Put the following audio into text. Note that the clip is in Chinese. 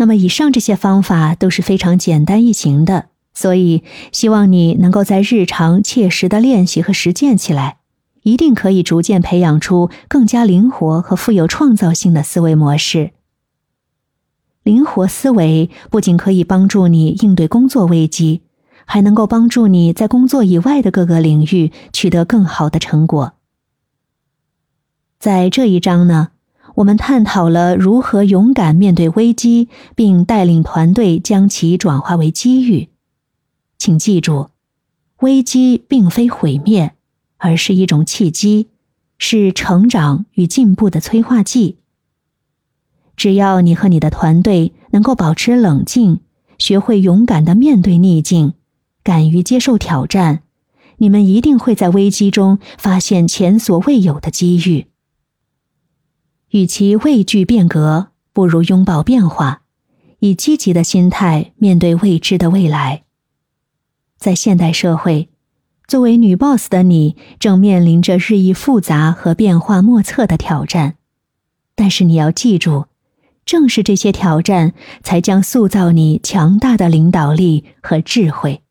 那么，以上这些方法都是非常简单易行的，所以希望你能够在日常切实的练习和实践起来，一定可以逐渐培养出更加灵活和富有创造性的思维模式。灵活思维不仅可以帮助你应对工作危机，还能够帮助你在工作以外的各个领域取得更好的成果。在这一章呢。我们探讨了如何勇敢面对危机，并带领团队将其转化为机遇。请记住，危机并非毁灭，而是一种契机，是成长与进步的催化剂。只要你和你的团队能够保持冷静，学会勇敢的面对逆境，敢于接受挑战，你们一定会在危机中发现前所未有的机遇。与其畏惧变革，不如拥抱变化，以积极的心态面对未知的未来。在现代社会，作为女 boss 的你正面临着日益复杂和变化莫测的挑战，但是你要记住，正是这些挑战才将塑造你强大的领导力和智慧。